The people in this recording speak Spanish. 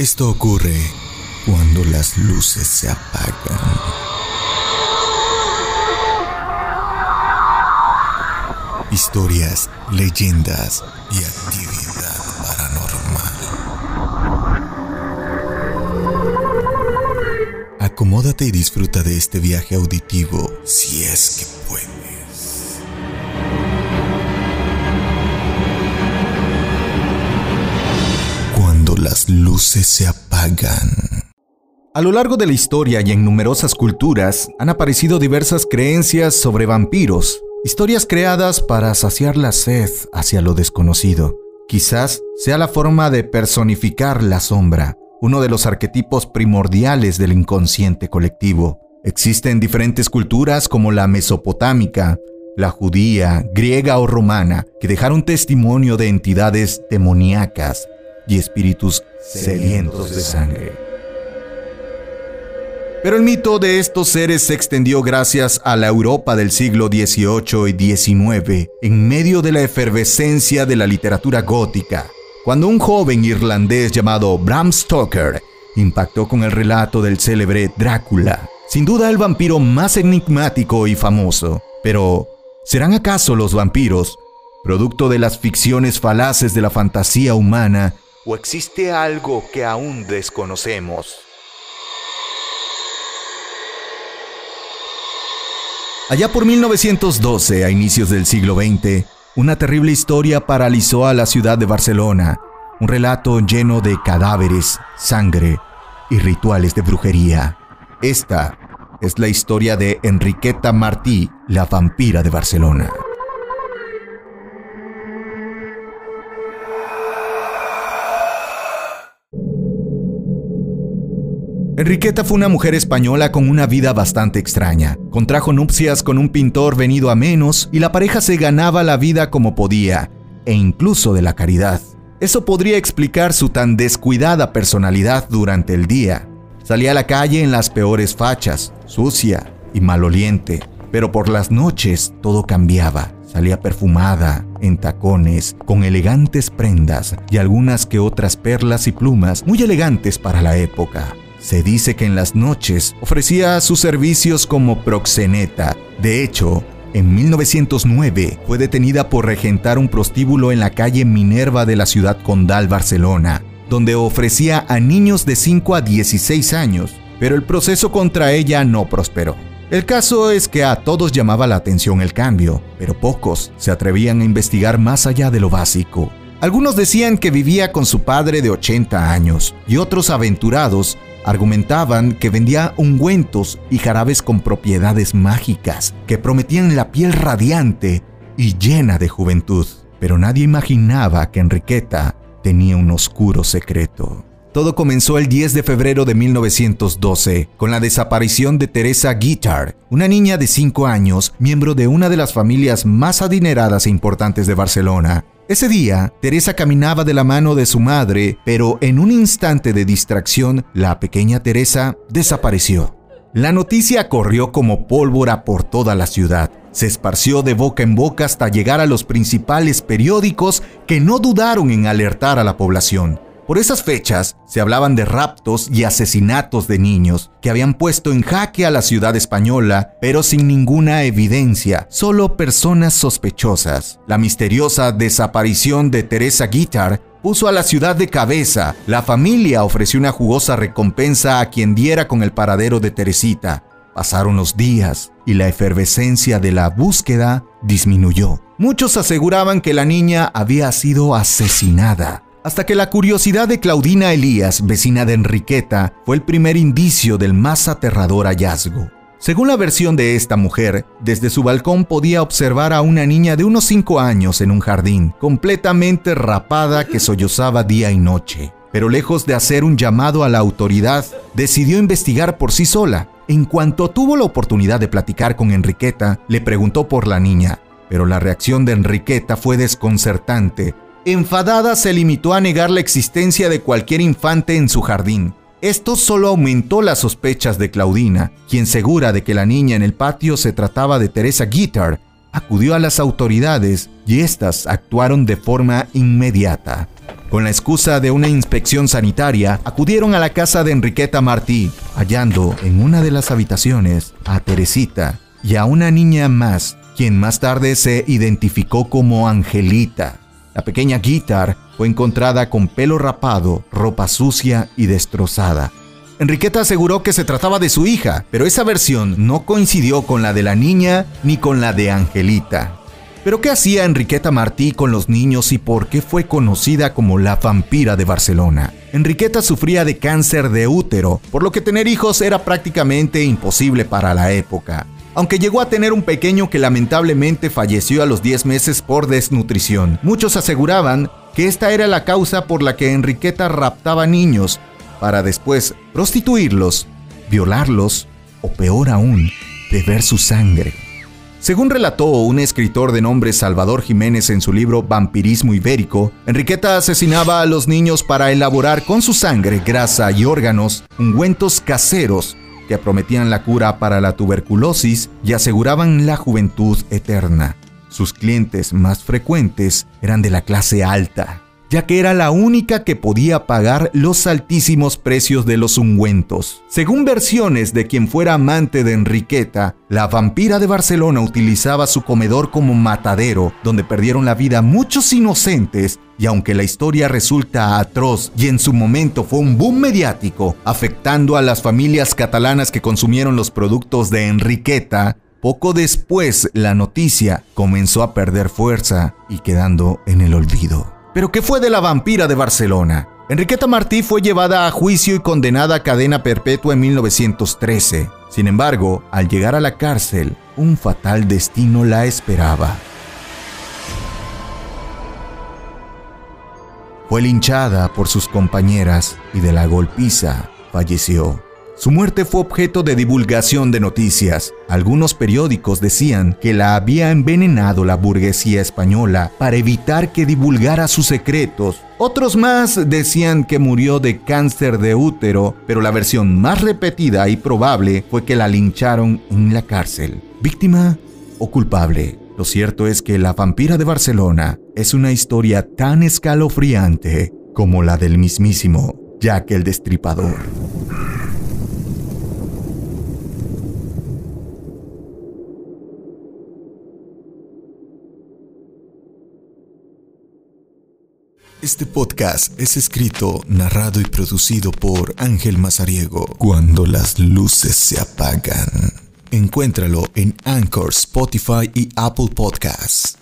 Esto ocurre cuando las luces se apagan. Historias, leyendas y actividad paranormal. Acomódate y disfruta de este viaje auditivo si es que luces se apagan. A lo largo de la historia y en numerosas culturas han aparecido diversas creencias sobre vampiros, historias creadas para saciar la sed hacia lo desconocido. Quizás sea la forma de personificar la sombra, uno de los arquetipos primordiales del inconsciente colectivo. Existen diferentes culturas como la mesopotámica, la judía, griega o romana, que dejaron testimonio de entidades demoníacas y espíritus sedientos de sangre. Pero el mito de estos seres se extendió gracias a la Europa del siglo XVIII y XIX, en medio de la efervescencia de la literatura gótica, cuando un joven irlandés llamado Bram Stoker impactó con el relato del célebre Drácula, sin duda el vampiro más enigmático y famoso. Pero, ¿serán acaso los vampiros producto de las ficciones falaces de la fantasía humana o existe algo que aún desconocemos? Allá por 1912, a inicios del siglo XX, una terrible historia paralizó a la ciudad de Barcelona, un relato lleno de cadáveres, sangre y rituales de brujería. Esta es la historia de Enriqueta Martí, la vampira de Barcelona. Enriqueta fue una mujer española con una vida bastante extraña. Contrajo nupcias con un pintor venido a menos y la pareja se ganaba la vida como podía, e incluso de la caridad. Eso podría explicar su tan descuidada personalidad durante el día. Salía a la calle en las peores fachas, sucia y maloliente, pero por las noches todo cambiaba. Salía perfumada, en tacones, con elegantes prendas y algunas que otras perlas y plumas muy elegantes para la época. Se dice que en las noches ofrecía sus servicios como proxeneta. De hecho, en 1909 fue detenida por regentar un prostíbulo en la calle Minerva de la ciudad condal Barcelona, donde ofrecía a niños de 5 a 16 años, pero el proceso contra ella no prosperó. El caso es que a todos llamaba la atención el cambio, pero pocos se atrevían a investigar más allá de lo básico. Algunos decían que vivía con su padre de 80 años y otros aventurados Argumentaban que vendía ungüentos y jarabes con propiedades mágicas que prometían la piel radiante y llena de juventud. Pero nadie imaginaba que Enriqueta tenía un oscuro secreto. Todo comenzó el 10 de febrero de 1912 con la desaparición de Teresa Guitar, una niña de 5 años, miembro de una de las familias más adineradas e importantes de Barcelona. Ese día, Teresa caminaba de la mano de su madre, pero en un instante de distracción, la pequeña Teresa desapareció. La noticia corrió como pólvora por toda la ciudad. Se esparció de boca en boca hasta llegar a los principales periódicos que no dudaron en alertar a la población. Por esas fechas se hablaban de raptos y asesinatos de niños que habían puesto en jaque a la ciudad española, pero sin ninguna evidencia, solo personas sospechosas. La misteriosa desaparición de Teresa Guitar puso a la ciudad de cabeza. La familia ofreció una jugosa recompensa a quien diera con el paradero de Teresita. Pasaron los días y la efervescencia de la búsqueda disminuyó. Muchos aseguraban que la niña había sido asesinada hasta que la curiosidad de Claudina Elías, vecina de Enriqueta, fue el primer indicio del más aterrador hallazgo. Según la versión de esta mujer, desde su balcón podía observar a una niña de unos 5 años en un jardín, completamente rapada que sollozaba día y noche. Pero lejos de hacer un llamado a la autoridad, decidió investigar por sí sola. En cuanto tuvo la oportunidad de platicar con Enriqueta, le preguntó por la niña, pero la reacción de Enriqueta fue desconcertante Enfadada se limitó a negar la existencia de cualquier infante en su jardín. Esto solo aumentó las sospechas de Claudina, quien segura de que la niña en el patio se trataba de Teresa Guitar, acudió a las autoridades y éstas actuaron de forma inmediata. Con la excusa de una inspección sanitaria, acudieron a la casa de Enriqueta Martí, hallando en una de las habitaciones a Teresita y a una niña más, quien más tarde se identificó como Angelita. La pequeña Guitar fue encontrada con pelo rapado, ropa sucia y destrozada. Enriqueta aseguró que se trataba de su hija, pero esa versión no coincidió con la de la niña ni con la de Angelita. ¿Pero qué hacía Enriqueta Martí con los niños y por qué fue conocida como la vampira de Barcelona? Enriqueta sufría de cáncer de útero, por lo que tener hijos era prácticamente imposible para la época. Aunque llegó a tener un pequeño que lamentablemente falleció a los 10 meses por desnutrición, muchos aseguraban que esta era la causa por la que Enriqueta raptaba niños para después prostituirlos, violarlos o peor aún, beber su sangre. Según relató un escritor de nombre Salvador Jiménez en su libro Vampirismo Ibérico, Enriqueta asesinaba a los niños para elaborar con su sangre, grasa y órganos ungüentos caseros que prometían la cura para la tuberculosis y aseguraban la juventud eterna. Sus clientes más frecuentes eran de la clase alta, ya que era la única que podía pagar los altísimos precios de los ungüentos. Según versiones de quien fuera amante de Enriqueta, la vampira de Barcelona utilizaba su comedor como matadero, donde perdieron la vida muchos inocentes, y aunque la historia resulta atroz y en su momento fue un boom mediático, afectando a las familias catalanas que consumieron los productos de Enriqueta, poco después la noticia comenzó a perder fuerza y quedando en el olvido. Pero ¿qué fue de la vampira de Barcelona? Enriqueta Martí fue llevada a juicio y condenada a cadena perpetua en 1913. Sin embargo, al llegar a la cárcel, un fatal destino la esperaba. Fue linchada por sus compañeras y de la golpiza falleció. Su muerte fue objeto de divulgación de noticias. Algunos periódicos decían que la había envenenado la burguesía española para evitar que divulgara sus secretos. Otros más decían que murió de cáncer de útero, pero la versión más repetida y probable fue que la lincharon en la cárcel. ¿Víctima o culpable? Lo cierto es que La vampira de Barcelona es una historia tan escalofriante como la del mismísimo Jack el Destripador. Este podcast es escrito, narrado y producido por Ángel Mazariego. Cuando las luces se apagan. Encuéntralo en Anchor, Spotify y Apple Podcasts.